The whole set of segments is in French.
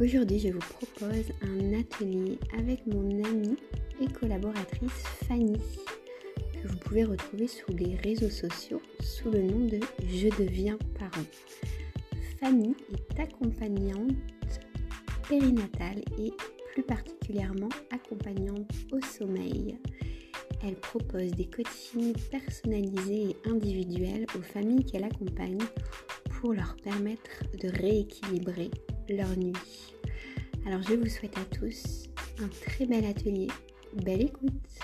Aujourd'hui, je vous propose un atelier avec mon amie et collaboratrice Fanny, que vous pouvez retrouver sur les réseaux sociaux sous le nom de Je deviens parent. Fanny est accompagnante périnatale et plus particulièrement accompagnante au sommeil. Elle propose des coachings personnalisés et individuels aux familles qu'elle accompagne pour leur permettre de rééquilibrer leur nuit. Alors je vous souhaite à tous un très bel atelier. Belle écoute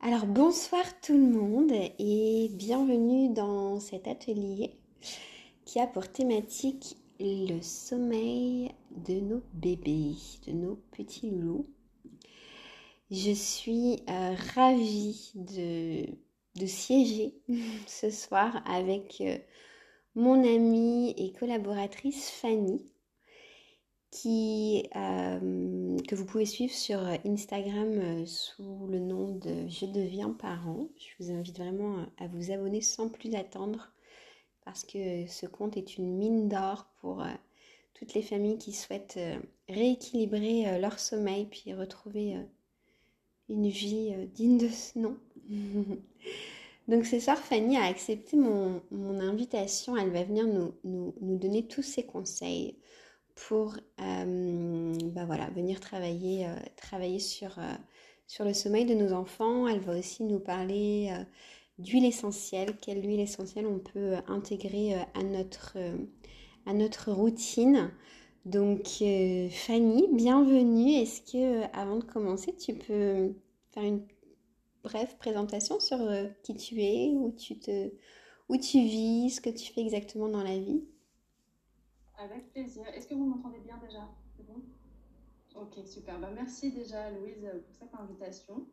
Alors bonsoir tout le monde et bienvenue dans cet atelier qui a pour thématique le sommeil de nos bébés, de nos petits loulous. Je suis euh, ravie de de siéger ce soir avec euh, mon amie et collaboratrice Fanny, qui, euh, que vous pouvez suivre sur Instagram euh, sous le nom de Je deviens parent. Je vous invite vraiment à vous abonner sans plus attendre parce que ce compte est une mine d'or pour toutes les familles qui souhaitent rééquilibrer leur sommeil puis retrouver une vie digne de ce nom. Donc ce soir, Fanny a accepté mon, invitation. Elle va venir nous, donner tous ses conseils pour euh, bah venir travailler, euh, euh, sur le sommeil de nos enfants. Elle va aussi nous parler d'huile essentielle, quelle huile essentielle on peut intégrer à, notre, à notre routine. Donc Fanny, bienvenue. Est-ce que avant de commencer, tu peux faire une bref présentation sur euh, qui tu es, où tu, te, où tu vis, ce que tu fais exactement dans la vie. Avec plaisir. Est-ce que vous m'entendez bien déjà? C'est bon? Ok, super. Ben, merci déjà Louise pour cette invitation.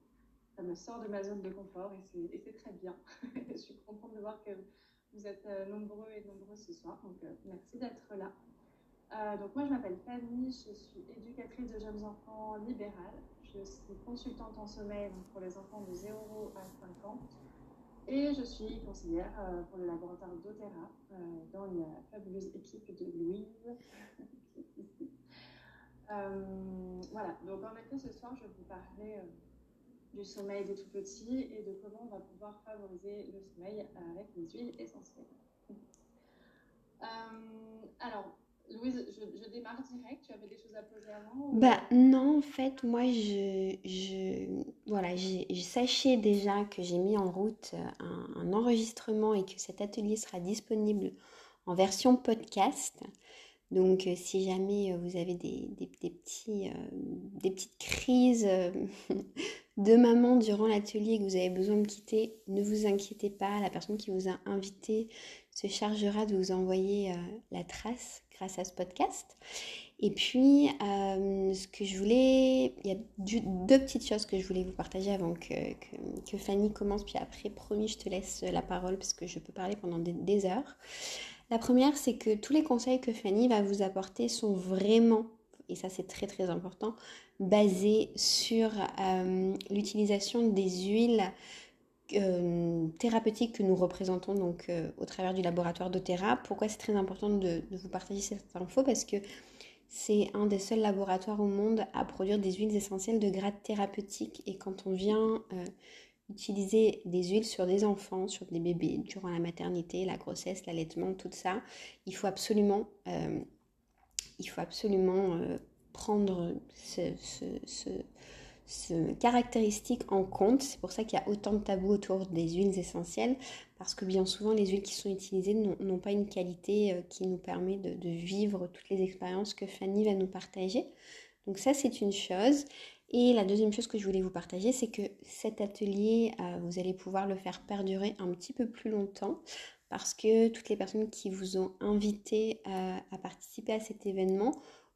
Ça me sort de ma zone de confort et c'est très bien. je suis contente de voir que vous êtes euh, nombreux et nombreuses ce soir. Donc euh, merci d'être là. Donc moi je m'appelle Fanny, je suis éducatrice de jeunes enfants libérales. Je suis consultante en sommeil pour les enfants de 0 à 5 ans. Et je suis conseillère euh, pour le laboratoire d'Otera euh, dans la fabuleuse équipe de Louise. Euh, voilà, donc en effet, ce soir, je vais vous parler du sommeil des tout petits et de comment on va pouvoir favoriser le sommeil avec les huiles essentielles. alors, Louise, je, démarre direct. Tu avais des choses à poser avant Bah non, en fait, moi, je, je voilà, sachez déjà que j'ai mis en route un, enregistrement et que cet atelier sera disponible en version podcast. Donc, euh, si jamais euh, vous avez des, petits, euh, des petites crises de maman durant l'atelier et que vous avez besoin de quitter, ne vous inquiétez pas. La personne qui vous a invité se chargera de vous envoyer la trace grâce à ce podcast. Et puis, euh, ce que je voulais, il y a deux petites choses que je voulais vous partager avant que, que, Fanny commence, puis après, promis, je te laisse la parole parce que je peux parler pendant des, heures. La première, c'est que tous les conseils que Fanny va vous apporter sont vraiment, et ça c'est très très important, basés sur euh, l'utilisation des huiles euh, thérapeutique que nous représentons donc euh, au travers du laboratoire d'Otera. Pourquoi c'est très important de, vous partager cette info? Parce que c'est un des seuls laboratoires au monde à produire des huiles essentielles de grade thérapeutique. Et quand on vient euh, utiliser des huiles sur des enfants, sur des bébés, durant la maternité, la grossesse, l'allaitement, tout ça, il faut absolument, il faut absolument prendre ce caractéristique en compte. C'est pour ça qu'il y a autant de tabous autour des huiles essentielles, parce que bien souvent les huiles qui sont utilisées n'ont pas une qualité euh, qui nous permet de, vivre toutes les expériences que Fanny va nous partager. Donc ça c'est une chose. Et la deuxième chose que je voulais vous partager, c'est que cet atelier, euh, vous allez pouvoir le faire perdurer un petit peu plus longtemps parce que toutes les personnes qui vous ont invité euh, à participer à cet événement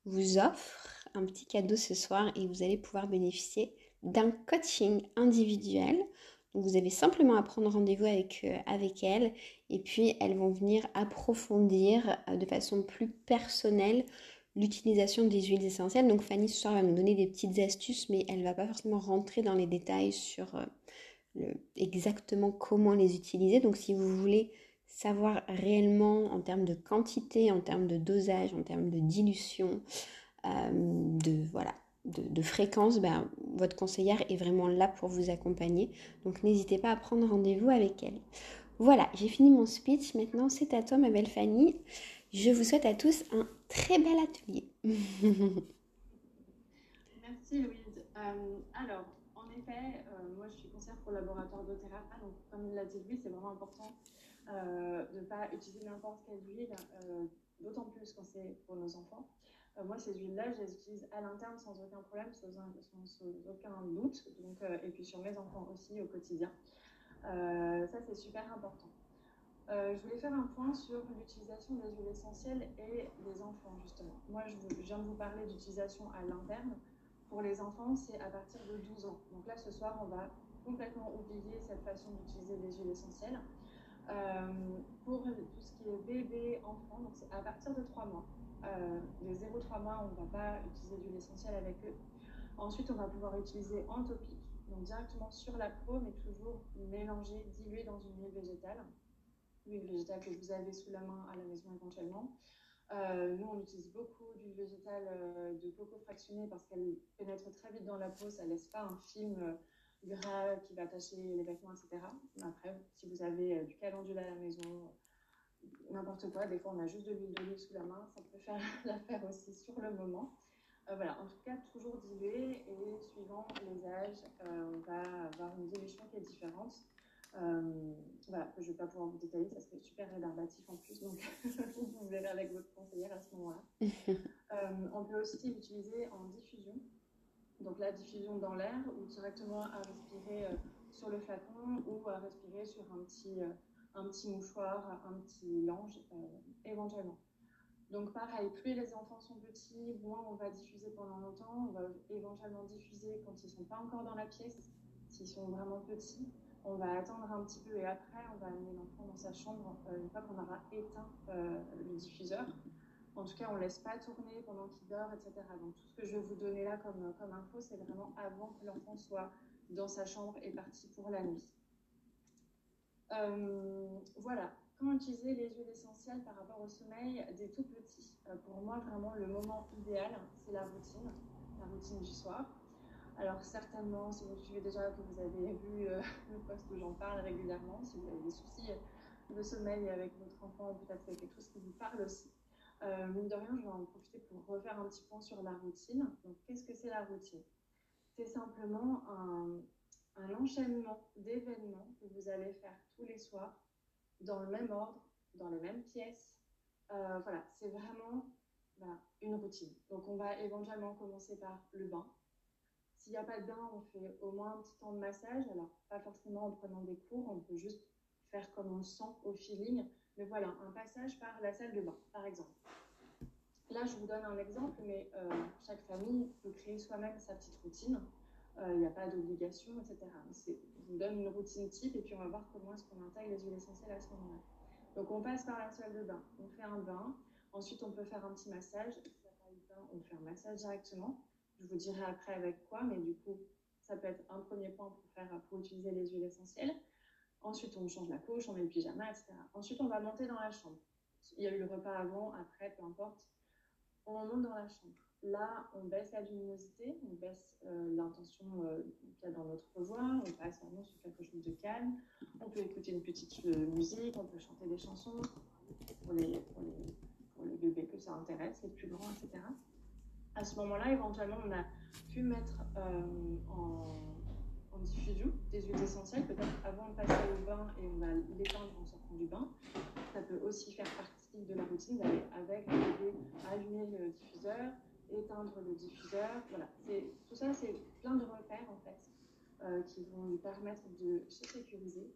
vous offrent un petit cadeau ce soir et vous allez pouvoir bénéficier d'un coaching individuel. Vous avez simplement à prendre rendez-vous avec, euh, avec elles et puis elles vont venir approfondir euh, de façon plus personnelle l'utilisation des huiles essentielles. Donc Fanny ce soir va nous donner des petites astuces mais elle va pas forcément rentrer dans les détails sur euh, exactement comment les utiliser. Donc si vous voulez savoir réellement en termes de quantité, en termes de dosage, en termes de dilution, de voilà, de, fréquence, ben, votre conseillère est vraiment là pour vous accompagner. Donc n'hésitez pas à prendre rendez-vous avec elle. Voilà, j'ai fini mon speech. Maintenant, c'est à toi, ma belle Fanny. Je vous souhaite à tous un très bel atelier. Merci Louise. Euh, alors, en effet, euh, moi je suis conseillère pour le laboratoire d'Otera. Donc, comme l'a dit Louise, c'est vraiment important euh, de ne pas utiliser n'importe quelle huile, d'autant plus quand c'est pour nos enfants. Euh, moi, ces huiles-là, je les utilise à l'interne sans aucun problème, sans, aucun doute. Donc, euh, et puis sur mes enfants aussi au quotidien. Euh, ça, c'est super important. je voulais faire un point sur l'utilisation des huiles essentielles et des enfants, justement. Moi, je, je viens de vous parler d'utilisation à l'interne. Pour les enfants, c'est à partir de 12 ans. Donc là, ce soir, on va complètement oublier cette façon d'utiliser les huiles essentielles. pour tout ce qui est bébé, enfant, c'est à partir de 3 mois. Euh, les 0-3 mois, on ne va pas utiliser d'huile essentielle avec eux. Ensuite, on va pouvoir utiliser en topique, donc directement sur la peau, mais toujours mélangé, dilué dans une huile végétale. L'huile végétale que vous avez sous la main à la maison éventuellement. Euh, nous, on utilise beaucoup d'huile végétale euh, de coco fractionnée parce qu'elle pénètre très vite dans la peau, ça ne laisse pas un film gras qui va attacher les vêtements, etc. Après, si vous avez du calendula à la maison, n'importe quoi. Des fois, on a juste de l'huile d'olive sous la main. Ça peut faire l'affaire aussi sur le moment. Euh, voilà, en tout cas, toujours dilué et suivant les âges, euh, on va avoir une dilution qui est différente. Euh, voilà, je ne vais pas pouvoir vous détailler, ça serait super rébarbatif en plus, donc vous verrez avec votre conseillère à ce moment-là. on peut aussi l'utiliser en diffusion, donc la diffusion dans l'air ou directement à respirer sur le flacon ou à respirer sur un petit un petit mouchoir, un petit linge, euh, éventuellement. Donc pareil, plus les enfants sont petits, moins on va diffuser pendant longtemps. On va éventuellement diffuser quand ils ne sont pas encore dans la pièce. S'ils sont vraiment petits, on va attendre un petit peu et après on va amener l'enfant dans sa chambre euh, une fois qu'on aura éteint euh, le diffuseur. En tout cas, on ne laisse pas tourner pendant qu'il dort, etc. Donc tout ce que je vais vous donner là comme, comme info, c'est vraiment avant que l'enfant soit dans sa chambre et parti pour la nuit. Euh, voilà, comment utiliser les huiles essentielles par rapport au sommeil des tout petits? Euh, Pour moi, vraiment, le moment idéal, c'est la routine, la routine du soir. Alors certainement, si vous suivez déjà, que vous avez vu euh, le post où j'en parle régulièrement, si vous avez des soucis de sommeil avec votre enfant, peut-être c'est quelque chose qui vous parle aussi. Euh, mine de rien, je vais en profiter pour refaire un petit point sur la routine. Donc, qu'est-ce que c'est la routine? C'est simplement un, un enchaînement d'événements que vous allez faire tous les soirs dans le même ordre, dans les mêmes pièces. Euh, voilà, c'est vraiment une routine. Donc on va éventuellement commencer par le bain. S'il n'y a pas de bain, on fait au moins un petit temps de massage. Alors pas forcément en prenant des cours, on peut juste faire comme on sent au feeling. Mais voilà, un passage par la salle de bain, par exemple. Là, je vous donne un exemple, mais euh, chaque famille peut créer soi-même sa petite routine. Euh, il n'y a pas d'obligation, etc. On donne une routine type et puis on va voir comment est-ce qu'on intègre les huiles essentielles à ce moment-là. Donc on passe par la salle de bain, on fait un bain, ensuite on peut faire un petit massage. Si n'y a pas de bain, on fait un massage directement. Je vous dirai après avec quoi, mais du coup, ça peut être un premier point pour, pour utiliser les huiles essentielles. Ensuite, on change la couche, on met le pyjama, etc. Ensuite, on va monter dans la chambre. Il y a eu le repas avant, après, peu importe. On monte dans la chambre. Là, on baisse la luminosité, on baisse euh, l'intention euh, qu'il y a dans notre voix, on passe vraiment sur quelque chose de calme. On peut écouter une petite euh, musique, on peut chanter des chansons pour les, pour, les, bébés que ça intéresse, les plus grands, etc. À ce moment-là, éventuellement, on a pu mettre en, en, diffusion des huiles essentielles, peut-être avant de passer au bain et on va l'éteindre en sortant du bain. Ça peut aussi faire partie de la routine avec le bébé allumer le diffuseur, éteindre le diffuseur. Voilà, tout ça, c'est plein de repères en fait euh, qui vont nous permettre de se sécuriser,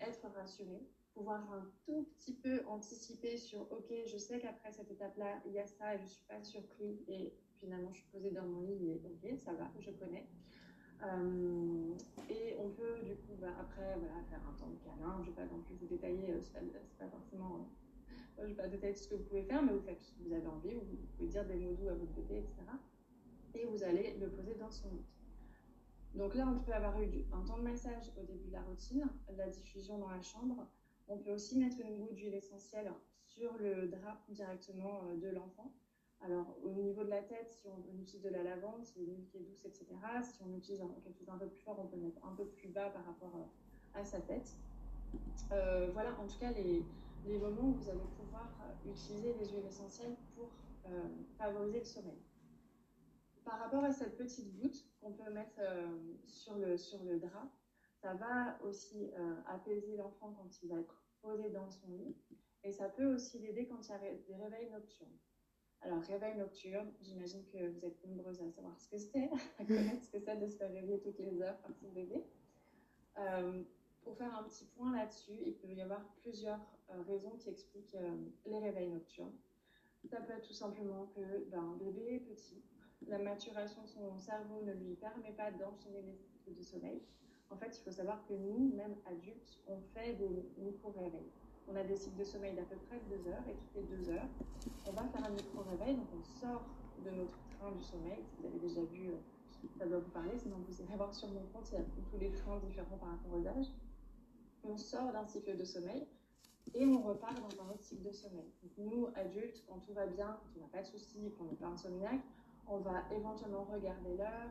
être rassuré, pouvoir un tout petit peu anticiper sur OK, je sais qu'après cette étape-là, il y a ça et je ne suis pas surpris et finalement je suis posée dans mon lit et OK, ça va, je connais. Euh, et on peut du coup bah, après voilà, faire un temps de câlin, je ne vais pas non plus vous détailler, euh, ce c'est pas forcément je vais pas tout ce que vous pouvez faire, mais vous faites ce que vous avez envie, vous pouvez dire des mots doux à votre bébé, etc. Et vous allez le poser dans son lit. Donc là, on peut avoir eu un temps de massage au début de la routine, la diffusion dans la chambre. On peut aussi mettre une goutte d'huile essentielle sur le drap directement euh, de l'enfant. Alors, au niveau de la tête, si on, utilise de la lavande, si l'huile qui est douce, etc. Si on utilise quelque chose d'un peu plus fort, on peut mettre un peu plus bas par rapport euh, à sa tête. Euh, voilà, en tout cas, les, les, moments où vous allez pouvoir utiliser les huiles essentielles pour favoriser le sommeil. Par rapport à cette petite goutte qu'on peut mettre sur, le, sur le drap, ça va aussi apaiser l'enfant quand il va être posé dans son lit. Et ça peut aussi l'aider quand il y a des réveils nocturnes. Alors, réveil nocturne, j'imagine que vous êtes nombreuses à savoir ce que c'est, à connaître ce que c'est de se faire réveiller toutes les heures par son bébé. Euh, pour faire un petit point là-dessus, il peut y avoir plusieurs euh, raisons qui expliquent euh, les réveils nocturnes. Ça peut être tout simplement que ben, bébé est petit, la maturation de son cerveau ne lui permet pas d'enchaîner les cycles de sommeil. En fait, il faut savoir que nous, même adultes, on fait des micro-réveils. On a des cycles de sommeil d'à peu près deux heures et toutes les deux heures, on va faire un micro-réveil. Donc, on sort de notre train du sommeil. Si vous avez déjà vu, euh, ça doit vous parler. Sinon, vous irez voir sur mon compte, il y a tous les trains différents par rapport aux âges. On sort d'un cycle de sommeil et on repart dans un autre cycle de sommeil. Nous, adultes, quand tout va bien, quand on n'a pas de soucis, qu'on n'est pas insomniaque, on va éventuellement regarder l'heure,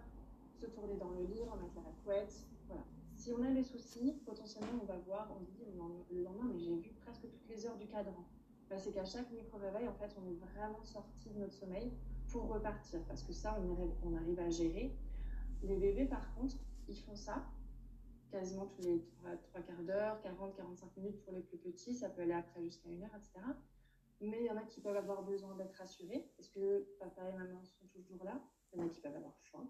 se tourner dans le lit, remettre la couette, voilà. Si on a des soucis, potentiellement, on va voir, on dit le lendemain, mais j'ai vu presque toutes les heures du cadran. Bah, c'est qu'à chaque micro-réveil, en fait, on est vraiment sorti de notre sommeil pour repartir, parce que ça, on, on arrive à gérer. Les bébés, par contre, ils font ça quasiment tous les 3, quarts d'heure, 40, 45 minutes pour les plus petits, ça peut aller après jusqu'à une heure, etc. Mais il y en a qui peuvent avoir besoin d'être rassurés, parce que papa et maman sont toujours là. Il y en a qui peuvent avoir faim.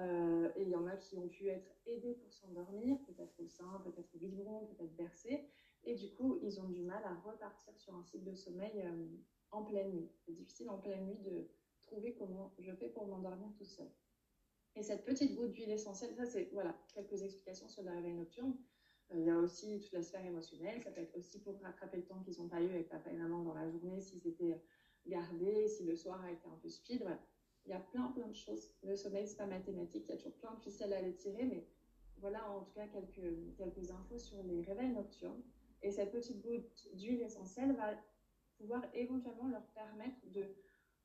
Euh, et il y en a qui ont pu être aidés pour s'endormir, peut-être au sein, peut-être au biberon, peut-être bercés. Et du coup, ils ont du mal à repartir sur un cycle de sommeil euh, en pleine nuit. C'est difficile en pleine nuit de trouver comment je fais pour m'endormir tout seul. Et cette petite goutte d'huile essentielle, ça c'est voilà, quelques explications sur le réveil nocturne. Euh, il y a aussi toute la sphère émotionnelle. Ça peut être aussi pour rattraper le temps qu'ils n'ont pas eu avec papa et maman dans la journée, s'ils étaient gardés, si le soir a été un peu speed. Il y a plein, plein de choses. Le sommeil, c'est pas mathématique. Il y a toujours plein de ficelles à les tirer, mais voilà en tout cas quelques, quelques infos sur les réveils nocturnes. Et cette petite goutte d'huile essentielle va pouvoir éventuellement leur permettre de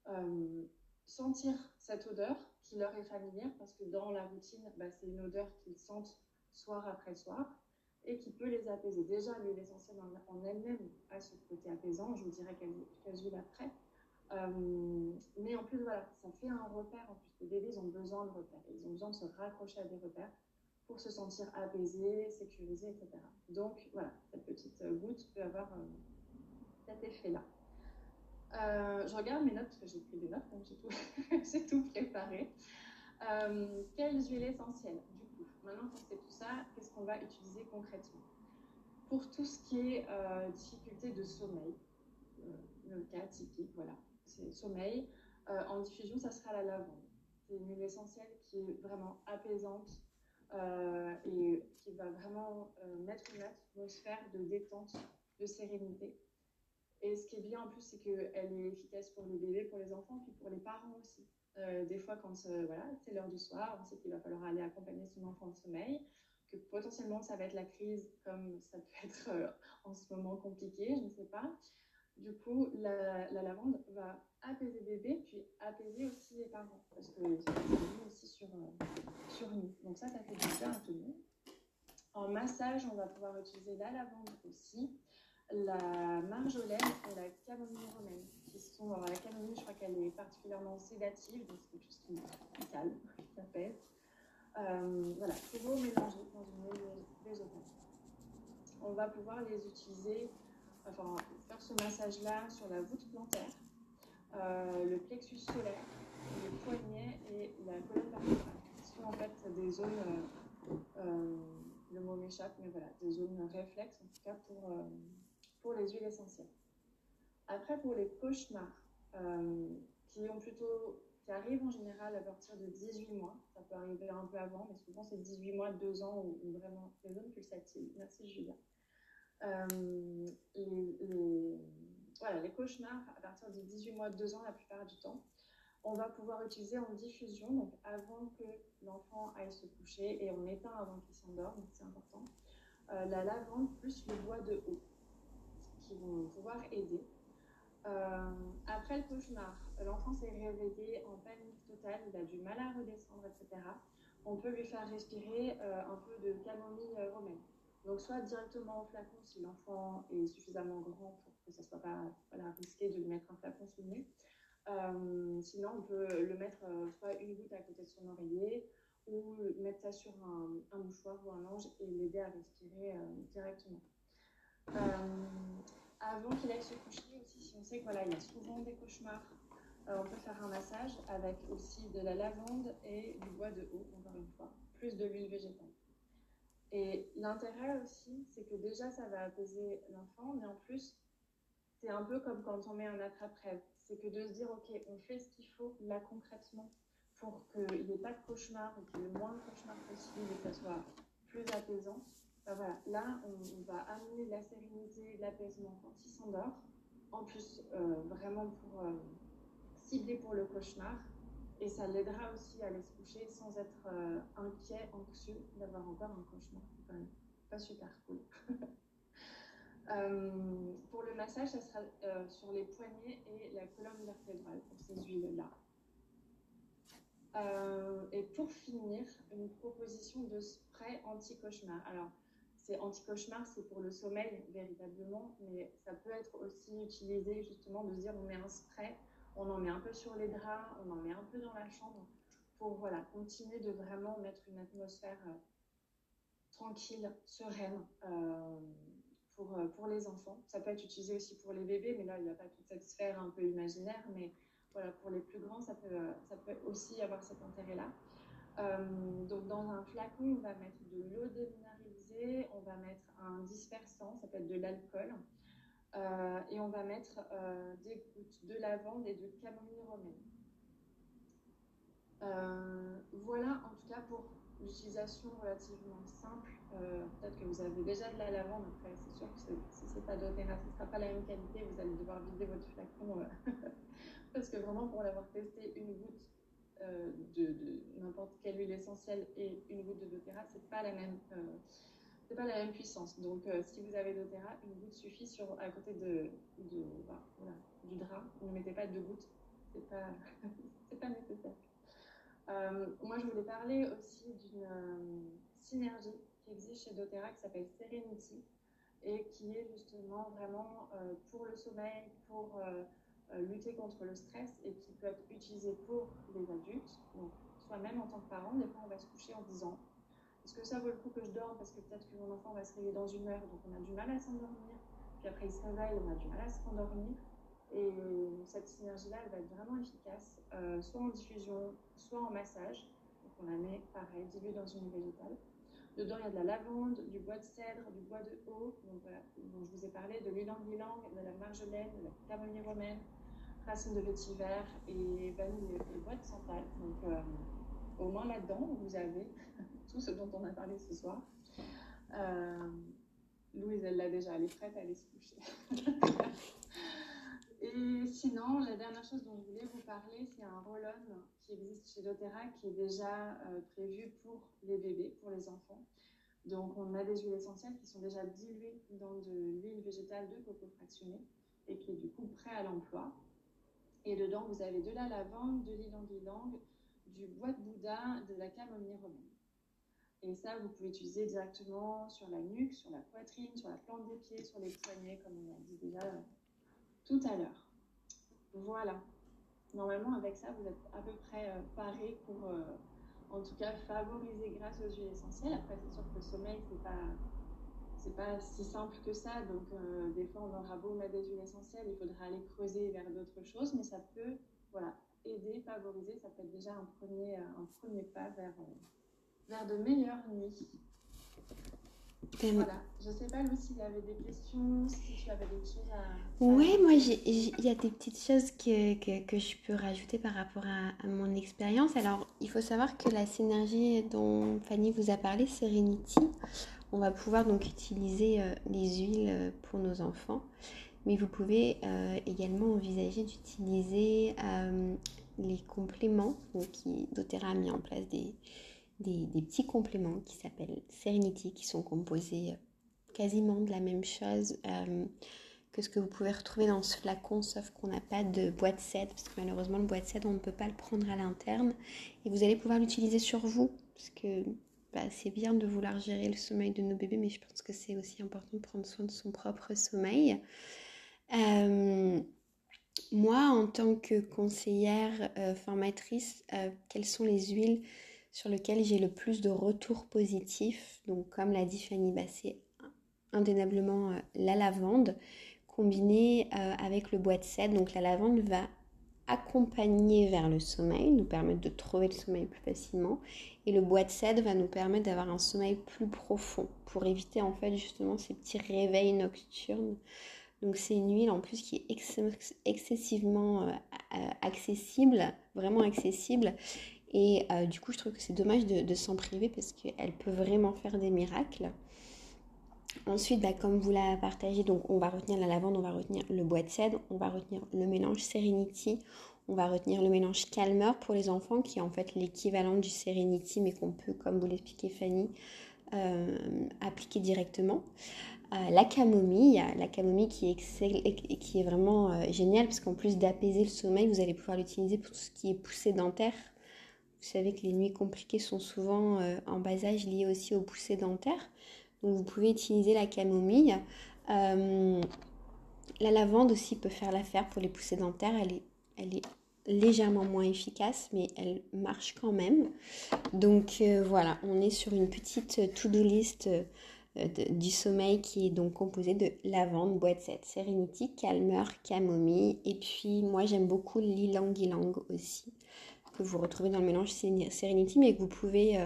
euh, sentir cette odeur qui leur est familière, parce que dans la routine, bah, c'est une odeur qu'ils sentent soir après soir et qui peut les apaiser. Déjà, l'huile essentielle en, elle-même a ce côté apaisant, je vous dirai quelques huiles après. Euh, mais en plus, voilà, ça fait un repère. En plus, les bébés ont besoin de repères. Ils ont besoin de se raccrocher à des repères pour se sentir apaisés, sécurisés, etc. Donc, voilà, cette petite goutte peut avoir euh, cet effet-là. Euh, je regarde mes notes parce que j'ai pris des notes, donc j'ai tout, tout, préparé. quelles huiles essentielles, du coup? Maintenant qu'on sait tout ça, qu'est-ce qu'on va utiliser concrètement? Pour tout ce qui est difficulté de sommeil, le cas typique, voilà c'est sommeil. Euh, en diffusion, ça sera la lavande. C'est une huile essentielle qui est vraiment apaisante euh, et qui va vraiment euh, mettre une atmosphère de détente, de sérénité. Et ce qui est bien en plus, c'est qu'elle est efficace pour les bébés, pour les enfants, puis pour les parents aussi. des fois, quand voilà, c'est l'heure du soir, on sait qu'il va falloir aller accompagner son enfant de sommeil, que potentiellement ça va être la crise, comme ça peut être en ce moment compliqué, je ne sais pas. Du coup, la, lavande va apaiser bébé, puis apaiser aussi les parents, parce que ça fait aussi sur, euh, sur nous. Donc ça, ça fait du bien à tout le monde. En massage, on va pouvoir utiliser la lavande aussi, la marjolaine et la camomille romaine, qui sont, la camomille, je crois qu'elle est particulièrement sédative, donc c'est quelque chose qui, calme, qui apaise. Voilà, toujours mélanger dans une végétale. On va pouvoir les utiliser enfin, faire ce massage-là sur la voûte plantaire, euh, le plexus solaire, le poignet et la colonne vertébrale, qui sont en fait des zones, euh, euh, le mot m'échappe, mais voilà, des zones réflexes en tout cas pour, pour les huiles essentielles. Après, pour les cauchemars, qui ont plutôt qui arrivent en général à partir de 18 mois. Ça peut arriver un peu avant, mais souvent c'est 18 mois, 2 ans ou vraiment les zones pulsatives. Merci Julia. Euh, les, voilà, les cauchemars à partir de 18 mois, 2 ans la plupart du temps, on va pouvoir utiliser en diffusion, donc avant que l'enfant aille se coucher et on éteint avant qu'il s'endorme, c'est important. Euh, la lavande plus le bois de haut. Qui vont pouvoir aider. Euh, après le cauchemar, l'enfant s'est réveillé en panique totale, il a du mal à redescendre, etc. On peut lui faire respirer euh, un peu de camomille euh, romaine. Donc soit directement au flacon si l'enfant est suffisamment grand pour que ça ne soit pas risqué de lui mettre un flacon sous le nez. sinon, on peut le mettre soit une goutte à côté de son oreiller ou mettre ça sur un, mouchoir ou un ange et l'aider à respirer directement. Avant qu'il aille se coucher aussi, si on sait qu'il y a souvent des cauchemars, on peut faire un massage avec aussi de la lavande et du bois de haut, encore une fois, plus de l'huile végétale. Et l'intérêt aussi, c'est que déjà, ça va apaiser l'enfant, mais en plus, c'est un peu comme quand on met un attrape-rêve. C'est que de se dire, OK, on fait ce qu'il faut là concrètement pour qu'il n'y ait pas de cauchemar qu'il y ait le moins de cauchemars possible et que ça soit plus apaisant. Voilà, là, on, va amener la sérénité, l'apaisement quand il s'endort. En plus, euh, vraiment pour euh, cibler pour le cauchemar. Et ça l'aidera aussi à aller se coucher sans être euh, inquiet, anxieux d'avoir encore un cauchemar. Pas super cool. Pour le massage, ça sera sur les poignets et la colonne vertébrale pour ces huiles-là. et pour finir, une proposition de spray anti-cauchemar. Alors, c'est anti-cauchemar, c'est pour le sommeil véritablement, mais ça peut être aussi utilisé justement de dire on met un spray on en met un peu sur les draps, on en met un peu dans la chambre pour voilà, continuer de vraiment mettre une atmosphère euh, tranquille, sereine euh, pour, euh, pour les enfants. Ça peut être utilisé aussi pour les bébés, mais là, il n'y a pas toute cette sphère un peu imaginaire, mais voilà, pour les plus grands, ça peut, ça peut aussi avoir cet intérêt-là. donc, dans un flacon, on va mettre de l'eau déminéralisée, on va mettre un dispersant, ça peut être de l'alcool. Euh, et on va mettre euh, des gouttes de lavande et de camomille romaine. Euh, voilà en tout cas pour l'utilisation relativement simple. Peut-être que vous avez déjà de la lavande, après c'est sûr que si ce n'est pas d'opéra, ce ne sera pas la même qualité, vous allez devoir vider votre flacon. parce que vraiment pour l'avoir testé, une goutte de, n'importe quelle huile essentielle et une goutte de doTERRA, c'est pas la même c'est pas la même puissance. Donc, euh, si vous avez doTERRA, une goutte suffit sur, à côté de, bah, du drap. Ne mettez pas deux gouttes, c'est pas, pas nécessaire. Euh, moi, je voulais parler aussi d'une euh, synergie qui existe chez doTERRA qui s'appelle Serenity et qui est justement vraiment pour le sommeil, pour lutter contre le stress et qui peut être utilisé pour les adultes. Donc, soi-même en tant que parent, des fois, on va se coucher en disant est-ce que ça vaut le coup que je dorme parce que peut-être que mon enfant va se réveiller dans une heure, donc on a du mal à s'endormir. Puis après, il se réveille, on a du mal à se rendormir. Et cette synergie-là, elle va être vraiment efficace, euh, soit en diffusion, soit en massage. Donc on la met, pareil, diluée dans une végétale. Dedans, il y a de la lavande, du bois de cèdre, du bois de haut, dont je vous ai parlé, de l'ylang-ylang, de la marjolaine, de la camomille romaine, racines de vétiver et vanille et bois de santal. Donc euh, au moins là-dedans, vous avez tout ce dont on a parlé ce soir. Euh, Louise, elle l'a déjà, elle est prête à aller se coucher. Et sinon, la dernière chose dont je voulais vous parler, c'est un roll-on qui existe chez doTERRA qui est déjà euh, prévu pour les bébés, pour les enfants. Donc, on a des huiles essentielles qui sont déjà diluées dans de l'huile végétale de coco fractionnée et qui est du coup prêt à l'emploi. Et dedans, vous avez de la lavande, de l'ilang-ilang, du bois de Bouddha, de la camomille romaine. Et ça, vous pouvez utiliser directement sur la nuque, sur la poitrine, sur la plante des pieds, sur les poignets, comme on a dit déjà euh, tout à l'heure. Voilà. Normalement, avec ça, vous êtes à peu près euh, paré pour, euh, en tout cas, favoriser grâce aux huiles essentielles. Après, c'est sûr que le sommeil, c'est pas, pas si simple que ça. Donc, des fois, on aura beau mettre des huiles essentielles, il faudra aller creuser vers d'autres choses, mais ça peut, voilà, aider, favoriser. Ça peut être déjà un premier, un premier pas vers vers de meilleures nuits. Voilà. Je sais pas, Lucie, s'il y avait des questions, si tu avais des choses à. Oui, moi, il y a des petites choses que, que, que, je peux rajouter par rapport à, mon expérience. Alors, il faut savoir que la synergie dont Fanny vous a parlé, Serenity, on va pouvoir donc utiliser euh, les huiles euh, pour nos enfants. Mais vous pouvez euh, également envisager d'utiliser les compléments. Donc, doTERRA a mis en place des, des, petits compléments qui s'appellent Serenity, qui sont composés euh, quasiment de la même chose, euh, que ce que vous pouvez retrouver dans ce flacon, sauf qu'on n'a pas de boîte CED, parce que malheureusement le boîte CED, on ne peut pas le prendre à l'interne. Et vous allez pouvoir l'utiliser sur vous, parce que bah, c'est bien de vouloir gérer le sommeil de nos bébés, mais je pense que c'est aussi important de prendre soin de son propre sommeil. Euh, moi, en tant que conseillère formatrice, quelles sont les huiles sur lesquelles j'ai le plus de retours positifs Donc, comme l'a dit Fanny, bah, c'est indéniablement la lavande combinée avec le bois de cèdre. Donc, la lavande va accompagner vers le sommeil, nous permettre de trouver le sommeil plus facilement. Et le bois de cèdre va nous permettre d'avoir un sommeil plus profond pour éviter en fait justement ces petits réveils nocturnes. Donc c'est une huile en plus qui est excessivement euh, accessible, vraiment accessible. Et euh, du coup je trouve que c'est dommage de, s'en priver parce qu'elle peut vraiment faire des miracles. Ensuite, bah, comme vous l'avez partagé, donc on va retenir la lavande, on va retenir le bois de cèdre, on va retenir le mélange Serenity, on va retenir le mélange Calmer pour les enfants, qui est en fait l'équivalent du Serenity, mais qu'on peut, comme vous l'expliquez Fanny, euh, appliquer directement. Euh, la camomille, la camomille qui est, qui est vraiment géniale, parce qu'en plus d'apaiser le sommeil, vous allez pouvoir l'utiliser pour tout ce qui est poussée dentaire. Vous savez que les nuits compliquées sont souvent en bas âge liées aussi aux poussées dentaires. Donc vous pouvez utiliser la camomille. la lavande aussi peut faire l'affaire pour les poussées dentaires. Elle est, légèrement moins efficace, mais elle marche quand même. Donc euh, voilà, on est sur une petite to-do list euh, du sommeil qui est donc composée de lavande, boîte 7, Serenity, Calmer, Camomille. Et puis moi j'aime beaucoup l'ilang ilang aussi, que vous retrouvez dans le mélange Serenity, mais que vous pouvez euh,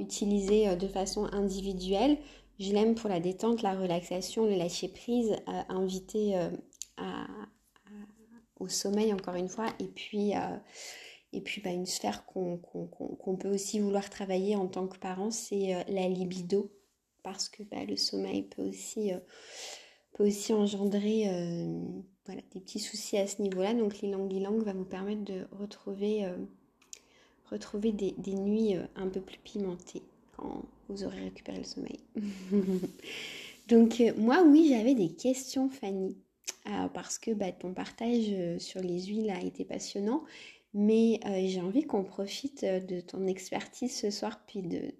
utiliser de façon individuelle. Je l'aime pour la détente, la relaxation, le lâcher prise, inviter à, au sommeil, encore une fois, et puis, euh, et puis bah, une sphère qu'on peut aussi vouloir travailler en tant que parent, c'est euh, la libido, parce que bah, le sommeil peut aussi, euh, peut aussi engendrer voilà, des petits soucis à ce niveau-là. Donc l'ilang ilang va vous permettre de retrouver, retrouver des, nuits un peu plus pimentées quand vous aurez récupéré le sommeil. Donc moi oui j'avais des questions Fanny. Euh, parce que bah, ton partage euh, sur les huiles a été passionnant. Mais euh, j'ai envie qu'on profite de ton expertise ce soir, puis de,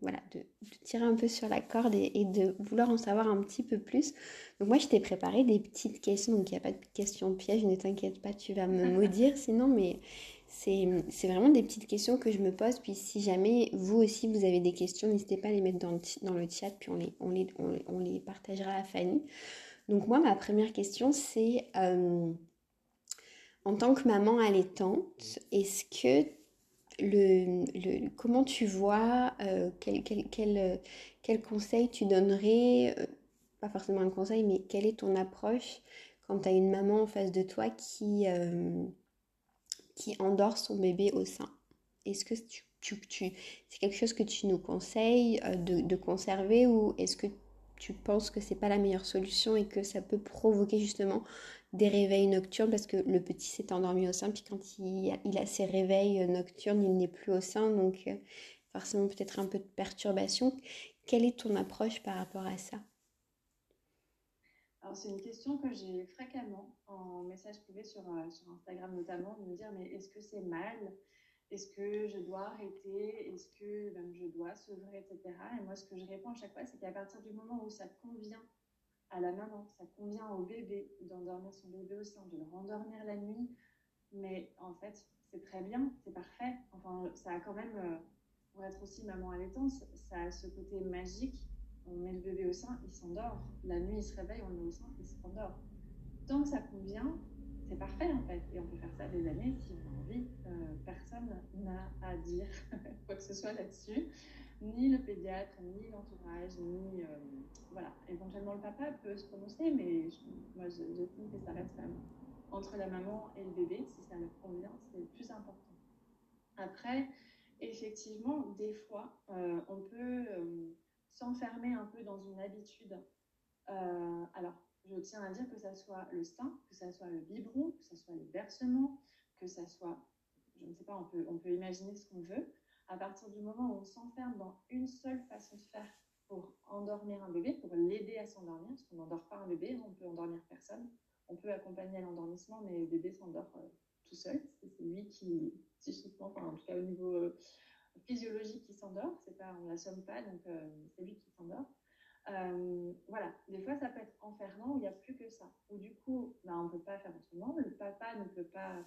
voilà, de, tirer un peu sur la corde et, de vouloir en savoir un petit peu plus. Donc moi, je t'ai préparé des petites questions, donc il n'y a pas de questions pièges, ne t'inquiète pas, tu vas me maudire sinon, mais c'est vraiment des petites questions que je me pose. Puis si jamais vous aussi, vous avez des questions, n'hésitez pas à les mettre dans le, dans le chat, puis on les, on les, on les partagera à Fanny. Donc moi, ma première question, c'est euh, en tant que maman allaitante, est-ce que le, comment tu vois, euh, quel, quel, quel, conseil tu donnerais, euh, pas forcément un conseil, mais quelle est ton approche quand tu as une maman en face de toi qui, qui endort son bébé au sein Est-ce que tu, tu, c'est quelque chose que tu nous conseilles de, de conserver ou est-ce que tu penses que c'est pas la meilleure solution et que ça peut provoquer justement des réveils nocturnes parce que le petit s'est endormi au sein, puis quand il a, il a ses réveils nocturnes, il n'est plus au sein, donc euh, forcément peut-être un peu de perturbation. Quelle est ton approche par rapport à ça? Alors, c'est une question que j'ai fréquemment en message privé sur, euh, sur Instagram notamment, de me dire mais est-ce que c'est mal? Est-ce que je dois arrêter? Est-ce que ben, je dois s'ouvrir, etc. Et moi, ce que je réponds à chaque fois, c'est qu'à partir du moment où ça convient à la maman, ça convient au bébé d'endormir son bébé au sein, de le rendormir la nuit, mais en fait, c'est très bien, c'est parfait. Enfin, ça a quand même, euh, pour être aussi maman allaitante, ça a ce côté magique. On met le bébé au sein, il s'endort. La nuit, il se réveille, on le met au sein, il s'endort. Tant que ça convient, c'est parfait en fait. Et on peut faire ça des années si on a envie. Euh, personne n'a à dire quoi que ce soit là-dessus. Ni le pédiatre, ni l'entourage, ni. Euh, voilà. Éventuellement, le papa peut se prononcer, mais moi, j'estime que ça reste entre la maman et le bébé. Si ça leur convient, c'est le plus important. Après, effectivement, des fois, euh, on peut s'enfermer un peu dans une habitude. alors, je tiens à dire que ça soit le sein, que ça soit le biberon, que ça soit les bercements, que ça soit, je ne sais pas, on peut, on peut imaginer ce qu'on veut. À partir du moment où on s'enferme dans une seule façon de faire pour endormir un bébé, pour l'aider à s'endormir, parce qu'on n'endort pas un bébé, on peut endormir personne. On peut accompagner à l'endormissement, mais le bébé s'endort tout seul. C'est lui qui, psychiquement, enfin, en tout cas au niveau physiologique, qui s'endort. C'est pas, on l'assomme pas, donc c'est lui qui s'endort. Euh, voilà, des fois ça peut être enfermant où il n'y a plus que ça. Ou du coup, bah, on ne peut pas faire autrement. Le papa ne peut pas,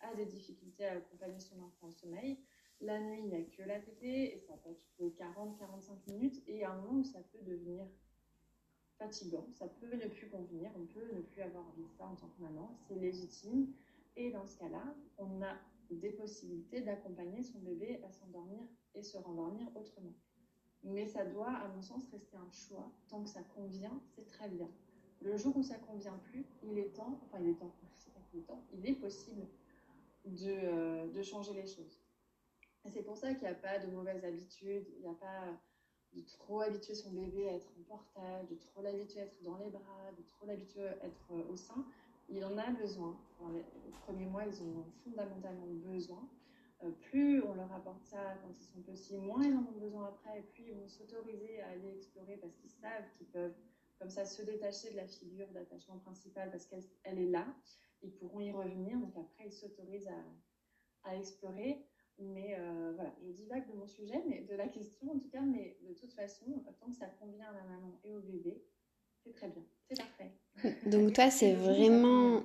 a des difficultés à accompagner son enfant au sommeil. La nuit, il n'y a que la tétée et ça peut être 40-45 minutes. Et à un moment où ça peut devenir fatigant, ça peut ne plus convenir, on peut ne plus avoir envie de ça en tant que maman, c'est légitime. Et dans ce cas-là, on a des possibilités d'accompagner son bébé à s'endormir et se rendormir autrement. Mais ça doit, à mon sens, rester un choix. Tant que ça convient, c'est très bien. Le jour où ça convient plus, il est temps, enfin il est temps, qu'il est temps, il est possible de, euh, de changer les choses. C'est pour ça qu'il n'y a pas de mauvaises habitudes, il n'y a pas de trop habituer son bébé à être en portage, de trop l'habituer à être dans les bras, de trop l'habituer à être euh, au sein. Il en a besoin. Dans les premiers mois, ils en ont fondamentalement besoin. Euh, plus on leur apporte ça quand ils sont petits, moins ils en ont besoin après, et plus ils vont s'autoriser à aller explorer parce qu'ils savent qu'ils peuvent comme ça se détacher de la figure d'attachement principal parce qu'elle elle est là. Ils pourront y revenir, donc après ils s'autorisent à, à, explorer. Mais euh, voilà, je divague de mon sujet, mais de la question en tout cas, mais de toute façon, tant que ça convient à la maman et au bébé, c'est très bien, c'est parfait. Donc toi, c'est vraiment...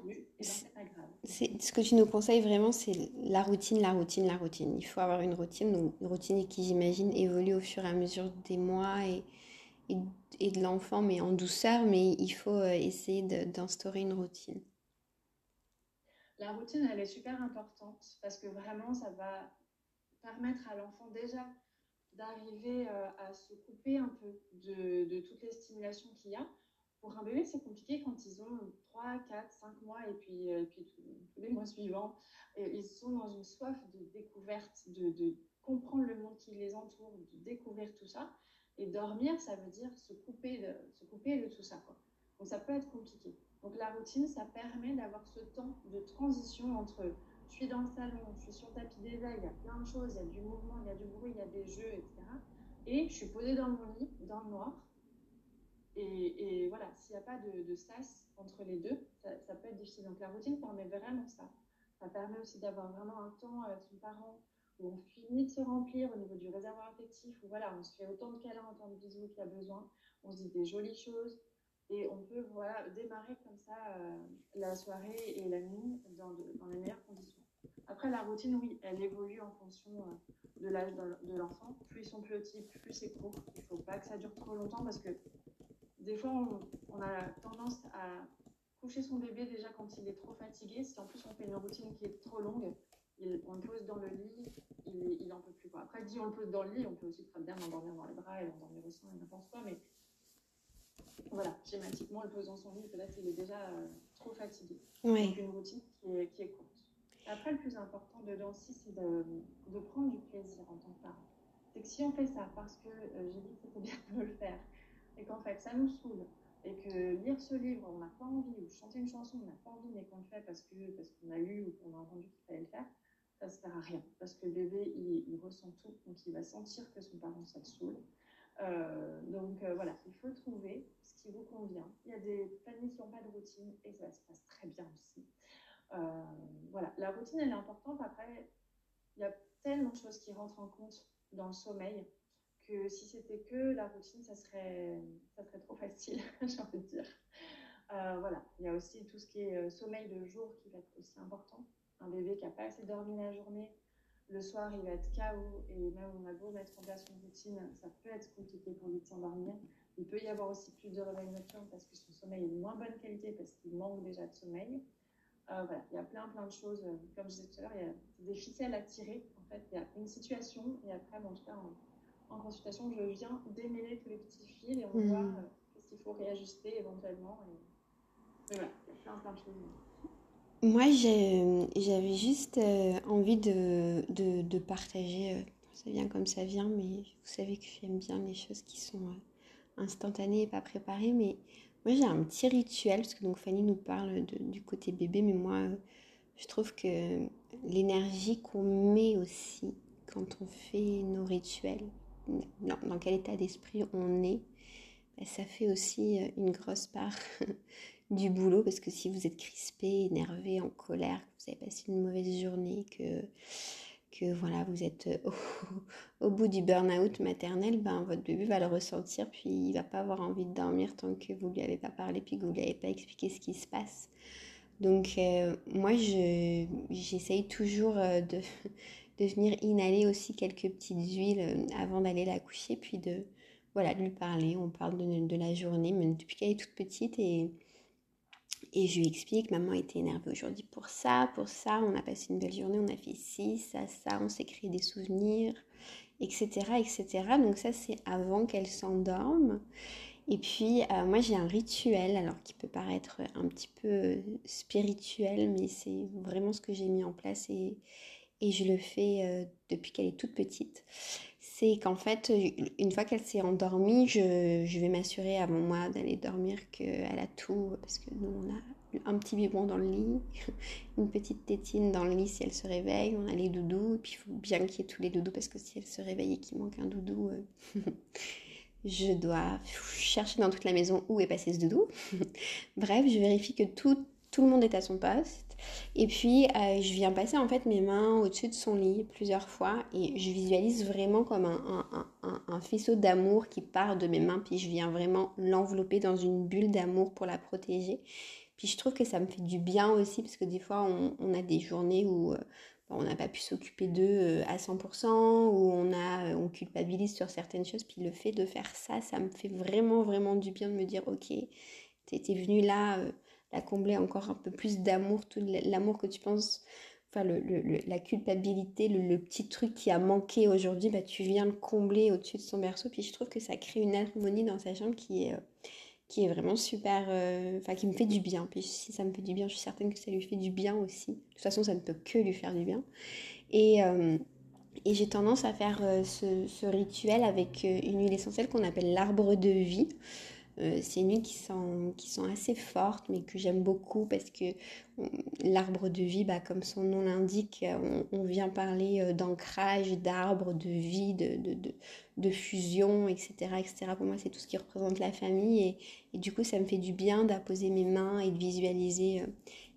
C'est ce que tu nous conseilles vraiment, c'est la routine, la routine, la routine. Il faut avoir une routine, donc une routine qui, j'imagine, évolue au fur et à mesure des mois et, et, de l'enfant, mais en douceur. Mais il faut euh, essayer d'instaurer une routine. La routine, elle est super importante parce que vraiment, ça va permettre à l'enfant déjà d'arriver euh, à se couper un peu de, de toutes les stimulations qu'il y a pour un bébé, c'est compliqué quand ils ont 3, 4, 5 mois et puis, euh, puis tous les mois suivants. Ils sont dans une soif de découverte, de, de, comprendre le monde qui les entoure, de découvrir tout ça. Et dormir, ça veut dire se couper de, se couper de tout ça. Quoi. Donc ça peut être compliqué. Donc la routine, ça permet d'avoir ce temps de transition entre je suis dans le salon, je suis sur le tapis d'éveil, il y a plein de choses, il y a du mouvement, il y a du bruit, il y a des jeux, etc. Et je suis posée dans mon lit, dans le noir, et, voilà, s'il n'y a pas de, sas entre les deux, ça, peut être difficile. Donc la routine permet vraiment ça. Ça permet aussi d'avoir vraiment un temps avec son parent où on finit de se remplir au niveau du réservoir affectif, où voilà, on se fait autant de câlins, autant de bisous qu'il y a besoin, on se dit des jolies choses, et on peut voilà, démarrer comme ça euh, la soirée et la nuit dans, les meilleures conditions. Après, la routine, oui, elle évolue en fonction euh, de l'âge de l'enfant. Plus ils sont petits, plus c'est court. Il ne faut pas que ça dure trop longtemps parce que des fois, on, a tendance à coucher son bébé déjà quand il est trop fatigué. Si en plus on fait une routine qui est trop longue, on le pose dans le lit, il, il en peut plus. Quoi. Après, dit on le pose dans le lit, on peut aussi très bien l'endormir dans les bras et l'endormir au sein et n'importe quoi, mais voilà, schématiquement, le pose dans son lit, peut-être qu'il est déjà euh, trop fatigué. Oui. Donc une routine qui est, qui est courte. Après, le plus important dedans aussi, c'est de, de, prendre du plaisir en tant que parent. C'est que si on fait ça parce que euh, j'ai dit que c'était bien de le faire, et qu'en fait ça nous saoule. Et que lire ce livre on n'a pas envie ou chanter une chanson on n'a pas envie mais qu'on le fait parce que parce qu'on a lu ou qu'on a entendu qu'il fallait le faire ça ne sert à rien. Parce que le bébé il, ressent tout donc il va sentir que son parent ça le saoule. Euh, donc euh, voilà il faut trouver ce qui vous convient. Il y a des familles qui n'ont pas de routine et ça se passe très bien aussi. Euh, voilà. La routine elle est importante. Après il y a tellement de choses qui rentrent en compte dans le sommeil que si c'était que la routine, ça serait, ça serait trop facile, j'ai envie de dire. Euh, voilà, il y a aussi tout ce qui est euh, sommeil de jour qui va être aussi important. Un bébé qui n'a pas assez dormi la journée, le soir il va être KO et même on a beau mettre en place une routine, ça peut être compliqué pour lui de s'endormir. Il peut y avoir aussi plus de réveil nocturne parce que son sommeil est de moins bonne qualité parce qu'il manque déjà de sommeil. Euh, voilà, il y a plein plein de choses. Comme je disais tout à l'heure, il y a des ficelles à tirer. En fait, il y a une situation et après, bon, en tout cas, en consultation, je viens démêler tous les petits fils et on voit mmh. euh, ce qu'il faut réajuster éventuellement. Et... voilà, plein, plein de choses. Moi, j'avais juste euh, envie de, de, de partager, euh, ça vient comme ça vient, mais vous savez que j'aime bien les choses qui sont instantanées et pas préparées, mais moi j'ai un petit rituel, parce que donc Fanny nous parle de, du côté bébé, mais moi je trouve que l'énergie qu'on met aussi quand on fait nos rituels, dans, quel état d'esprit on est, bah, ça fait aussi euh, une grosse part du boulot parce que si vous êtes crispé, énervé, en colère, que vous avez passé une mauvaise journée, que, que voilà, vous êtes euh, au, bout du burn-out maternel, ben, votre bébé va le ressentir, puis il va pas avoir envie de dormir tant que vous lui avez pas parlé, puis que vous lui avez pas expliqué ce qui se passe. Donc euh, moi, j'essaye toujours de, de venir inhaler aussi quelques petites huiles avant d'aller la coucher, puis de, voilà, lui parler. On parle de, la journée, même depuis qu'elle est toute petite, et je lui explique, maman était énervée aujourd'hui pour ça, pour ça, on a passé une belle journée, on a fait ci, ça, ça, on s'est créé des souvenirs, etc. etc. Donc ça, c'est avant qu'elle s'endorme. Et puis, euh, moi, j'ai un rituel, alors qui peut paraître un petit peu spirituel, mais c'est vraiment ce que j'ai mis en place et, et je le fais euh, depuis qu'elle est toute petite c'est qu'en fait, une fois qu'elle s'est endormie, je, je vais m'assurer avant moi d'aller dormir qu'elle a tout, parce que nous, on a un petit biberon dans le lit, une petite tétine dans le lit si elle se réveille, on a les doudous, et puis il faut bien qu'il y ait tous les doudous, parce que si elle se réveille et qu'il manque un doudou, euh, je dois chercher dans toute la maison où est passé ce doudou. Bref, je vérifie que tout, tout le monde est à son poste et puis, euh, je viens passer en fait mes mains au-dessus de son lit plusieurs fois et je visualise vraiment comme un, faisceau d'amour qui part de mes mains. Puis je viens vraiment l'envelopper dans une bulle d'amour pour la protéger. Puis je trouve que ça me fait du bien aussi parce que des fois, on, a des journées où euh, on n'a pas pu s'occuper d'eux euh, à 100%, où on, a, on culpabilise sur certaines choses. Puis le fait de faire ça, ça me fait vraiment, vraiment du bien de me dire, ok, t'es venu là la combler encore un peu plus d'amour, tout l'amour que tu penses, enfin le, la culpabilité, le, petit truc qui a manqué aujourd'hui, bah, tu viens le combler au-dessus de son berceau. Puis je trouve que ça crée une harmonie dans sa chambre qui est, euh, qui est vraiment super, euh, enfin qui me fait du bien. Puis si ça me fait du bien, je suis certaine que ça lui fait du bien aussi. De toute façon, ça ne peut que lui faire du bien. Et, euh, et j'ai tendance à faire ce, ce, rituel avec une huile essentielle qu'on appelle l'arbre de vie. Euh, c'est une huile qui sont, qui sont assez fortes, mais que j'aime beaucoup parce que l'arbre de vie, bah, comme son nom l'indique, on, vient parler euh, d'ancrage, d'arbre, de vie, de, de, de, fusion, etc., etc. Pour moi, c'est tout ce qui représente la famille. Et, du coup, ça me fait du bien d'apposer mes mains et de visualiser euh,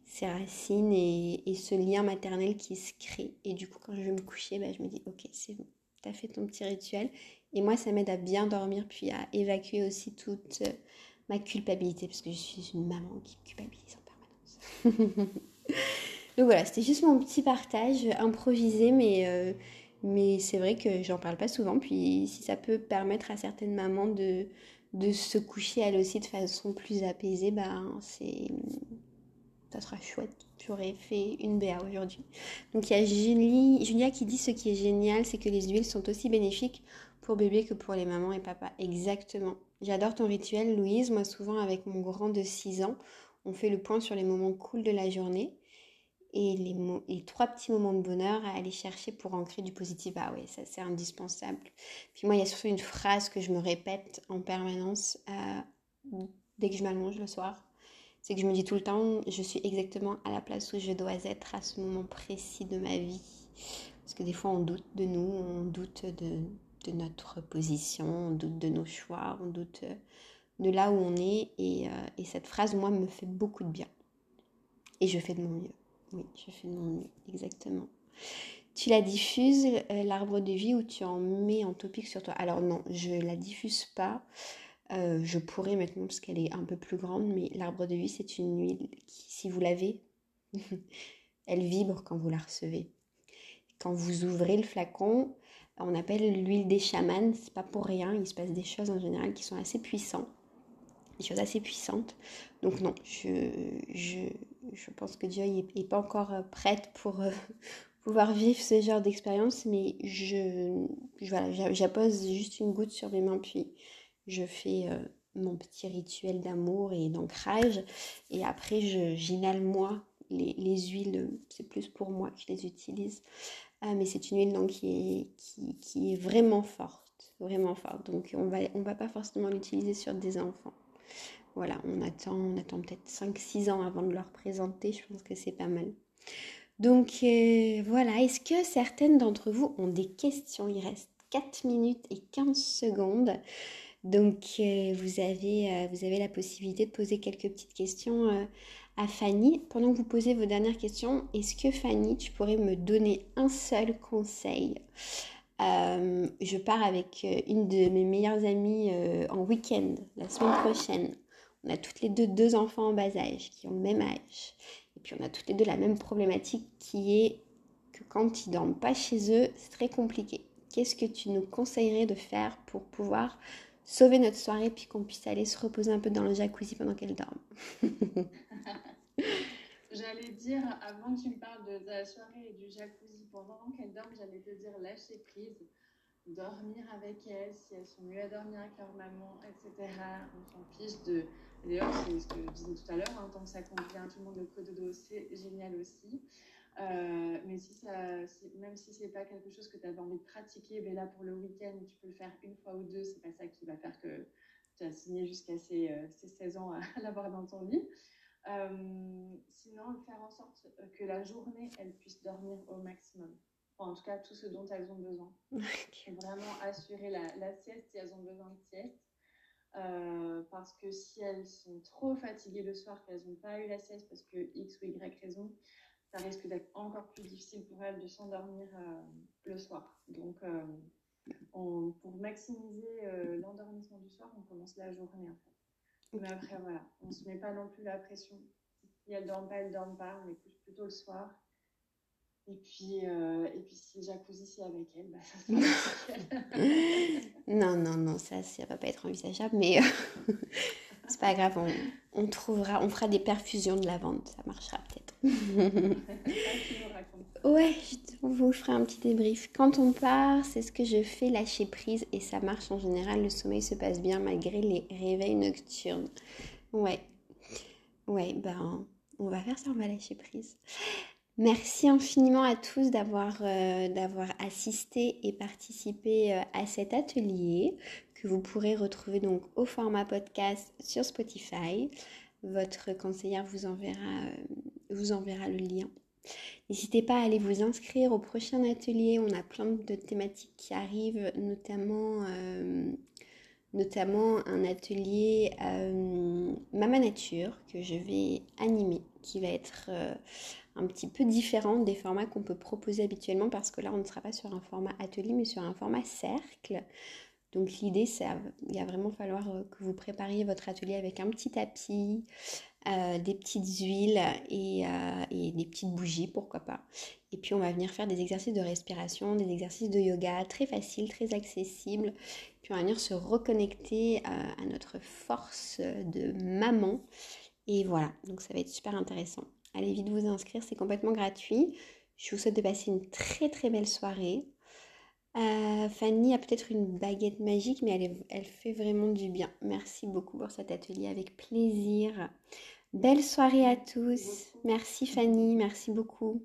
ces racines et, et, ce lien maternel qui se crée. Et du coup, quand je vais me coucher, bah, je me dis, ok, c'est bon, t'as fait ton petit rituel. Et moi, ça m'aide à bien dormir, puis à évacuer aussi toute euh, ma culpabilité, parce que je suis une maman qui culpabilise en permanence. Donc voilà, c'était juste mon petit partage improvisé, mais, euh, mais c'est vrai que j'en parle pas souvent. Puis si ça peut permettre à certaines mamans de, de se coucher elles aussi de façon plus apaisée, ben c'est ça sera chouette. J'aurais fait une BA aujourd'hui. Donc il y a Julie, Julia qui dit ce qui est génial, c'est que les huiles sont aussi bénéfiques pour bébé que pour les mamans et papa. Exactement. J'adore ton rituel, Louise. Moi, souvent, avec mon grand de 6 ans, on fait le point sur les moments cool de la journée et les, les, trois petits moments de bonheur à aller chercher pour ancrer du positif. Ah oui, ça c'est indispensable. Puis moi, il y a surtout une phrase que je me répète en permanence euh, dès que je m'allonge le soir. C'est que je me dis tout le temps, je suis exactement à la place où je dois être à ce moment précis de ma vie. Parce que des fois, on doute de nous, on doute de, de notre position, on doute de nos choix, on doute euh, de là où on est. Et, euh, et, cette phrase, moi, me fait beaucoup de bien. Et je fais de mon mieux. Oui, je fais de mon mieux, exactement. Tu la diffuses, euh, l'arbre de vie, ou tu en mets en topique sur toi? Alors non, je la diffuse pas. je pourrais maintenant parce qu'elle est un peu plus grande, mais l'arbre de vie, c'est une huile qui, si vous l'avez, elle vibre quand vous la recevez. Quand vous ouvrez le flacon, on appelle l'huile des chamans, c'est pas pour rien, il se passe des choses en général qui sont assez puissantes, des choses assez puissantes. Donc non, je, pense que Dieu n'est pas encore euh, prête pour euh, pouvoir vivre ce genre d'expérience, mais je, j'appose juste une goutte sur mes mains, puis je fais euh, mon petit rituel d'amour et d'ancrage, et après j'inhale moi les, les huiles, c'est plus pour moi que je les utilise. Ah, mais c'est une huile donc, qui, est, qui, qui, est vraiment forte, vraiment forte. Donc on va, on va pas forcément l'utiliser sur des enfants. Voilà, on attend, on attend peut-être 5-6 ans avant de leur présenter, je pense que c'est pas mal. Donc euh, voilà, est-ce que certaines d'entre vous ont des questions? Il reste 4 minutes et 15 secondes. Donc vous, avez, vous avez la possibilité de poser quelques petites questions à Fanny. Pendant que vous posez vos dernières questions, est-ce que Fanny, tu pourrais me donner un seul conseil? Euh, Je pars avec euh, une de mes meilleures amies euh, en week-end la semaine prochaine. On a toutes les deux deux enfants en bas âge qui ont le même âge. Et puis on a toutes les deux la même problématique qui est que quand ils dorment pas chez eux, c'est très compliqué. Qu'est-ce que tu nous conseillerais de faire pour pouvoir sauver notre soirée puis qu'on puisse aller se reposer un peu dans le jacuzzi pendant qu'elle dorment J'allais dire, avant que tu me parles de, la soirée et du jacuzzi pendant qu'elle dorme, j'allais te dire lâcher prise, dormir avec elles, si elles sont mieux à dormir avec leur maman, etc. On s'en fiche de. D'ailleurs, c'est ce que je disais tout à l'heure, hein, tant que ça convient tout le monde, le dos, c'est génial aussi. Euh, mais si ça, même si c'est pas quelque chose que tu avais envie de pratiquer, ben là pour le week-end, tu peux le faire une fois ou deux, c'est pas ça qui va faire que tu as signé jusqu'à ces, euh, ces, 16 ans à, l'avoir dans ton lit. Euh, sinon, faire en sorte que la journée, elle puisse dormir au maximum. en tout cas, tout ce dont elles ont besoin. Vraiment assurer la, la, sieste si elles ont besoin de sieste. parce que si elles sont trop fatiguées le soir, qu'elles n'ont pas eu la sieste parce que X ou Y raison, ça risque d'être encore plus difficile pour elle de s'endormir euh, le soir. Donc, euh, pour maximiser euh, l'endormissement du soir, on commence la journée en fait. Mais après, voilà, on ne se met pas non plus la pression. Si elle ne dort pas, elle ne dort pas, on écoute plutôt le soir. Et puis, et puis si jacuzzi ici avec elle, bah, ça sera Non, non, non, ça, ça va pas être envisageable, mais c'est pas grave, on, on, trouvera, on fera des perfusions de lavande, ça marchera peut-être. ouais, je vous ferai un petit débrief. Quand on part, c'est ce que je fais, lâcher prise, et ça marche en général. Le sommeil se passe bien malgré les réveils nocturnes. Ouais, ouais, ben, on va faire ça, on va lâcher prise. Merci infiniment à tous d'avoir euh, assisté et participé euh, à cet atelier que vous pourrez retrouver donc au format podcast sur Spotify. Votre conseillère vous enverra euh, vous enverra le lien. N'hésitez pas à aller vous inscrire au prochain atelier. On a plein de thématiques qui arrivent, notamment, euh, notamment un atelier euh, Mama Nature que je vais animer, qui va être un petit peu différent des formats qu'on peut proposer habituellement parce que là, on ne sera pas sur un format atelier, mais sur un format cercle. Donc l'idée, c'est il va vraiment falloir que vous prépariez votre atelier avec un petit tapis, euh, des petites huiles euh, et, des petites bougies, pourquoi pas. Et puis on va venir faire des exercices de respiration, des exercices de yoga très faciles, très accessibles. Puis on va venir se reconnecter euh, à notre force de maman. Et voilà, donc ça va être super intéressant. Allez vite vous inscrire, c'est complètement gratuit. Je vous souhaite de passer une très très belle soirée. Fanny a peut-être une baguette magique, mais elle, fait vraiment du bien. Merci beaucoup pour cet atelier, avec plaisir. Belle soirée à tous. Merci Fanny, merci beaucoup.